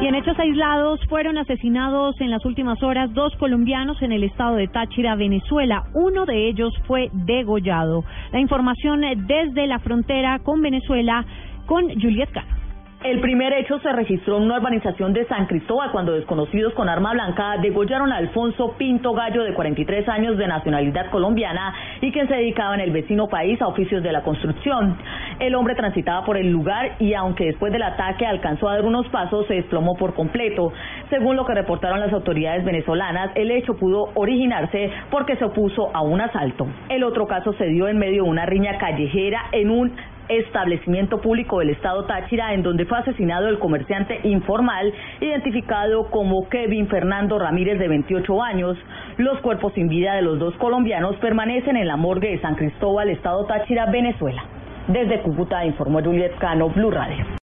Y en hechos aislados fueron asesinados en las últimas horas dos colombianos en el estado de Táchira, Venezuela. Uno de ellos fue degollado. La información desde la frontera con Venezuela con Juliet Cano. El primer hecho se registró en una urbanización de San Cristóbal cuando desconocidos con arma blanca degollaron a Alfonso Pinto Gallo de 43 años de nacionalidad colombiana y quien se dedicaba en el vecino país a oficios de la construcción. El hombre transitaba por el lugar y aunque después del ataque alcanzó a dar unos pasos se desplomó por completo. Según lo que reportaron las autoridades venezolanas, el hecho pudo originarse porque se opuso a un asalto. El otro caso se dio en medio de una riña callejera en un establecimiento público del estado Táchira en donde fue asesinado el comerciante informal identificado como Kevin Fernando Ramírez de 28 años. Los cuerpos sin vida de los dos colombianos permanecen en la morgue de San Cristóbal, estado Táchira, Venezuela. Desde Cúcuta informó Juliet Cano, Blue Radio.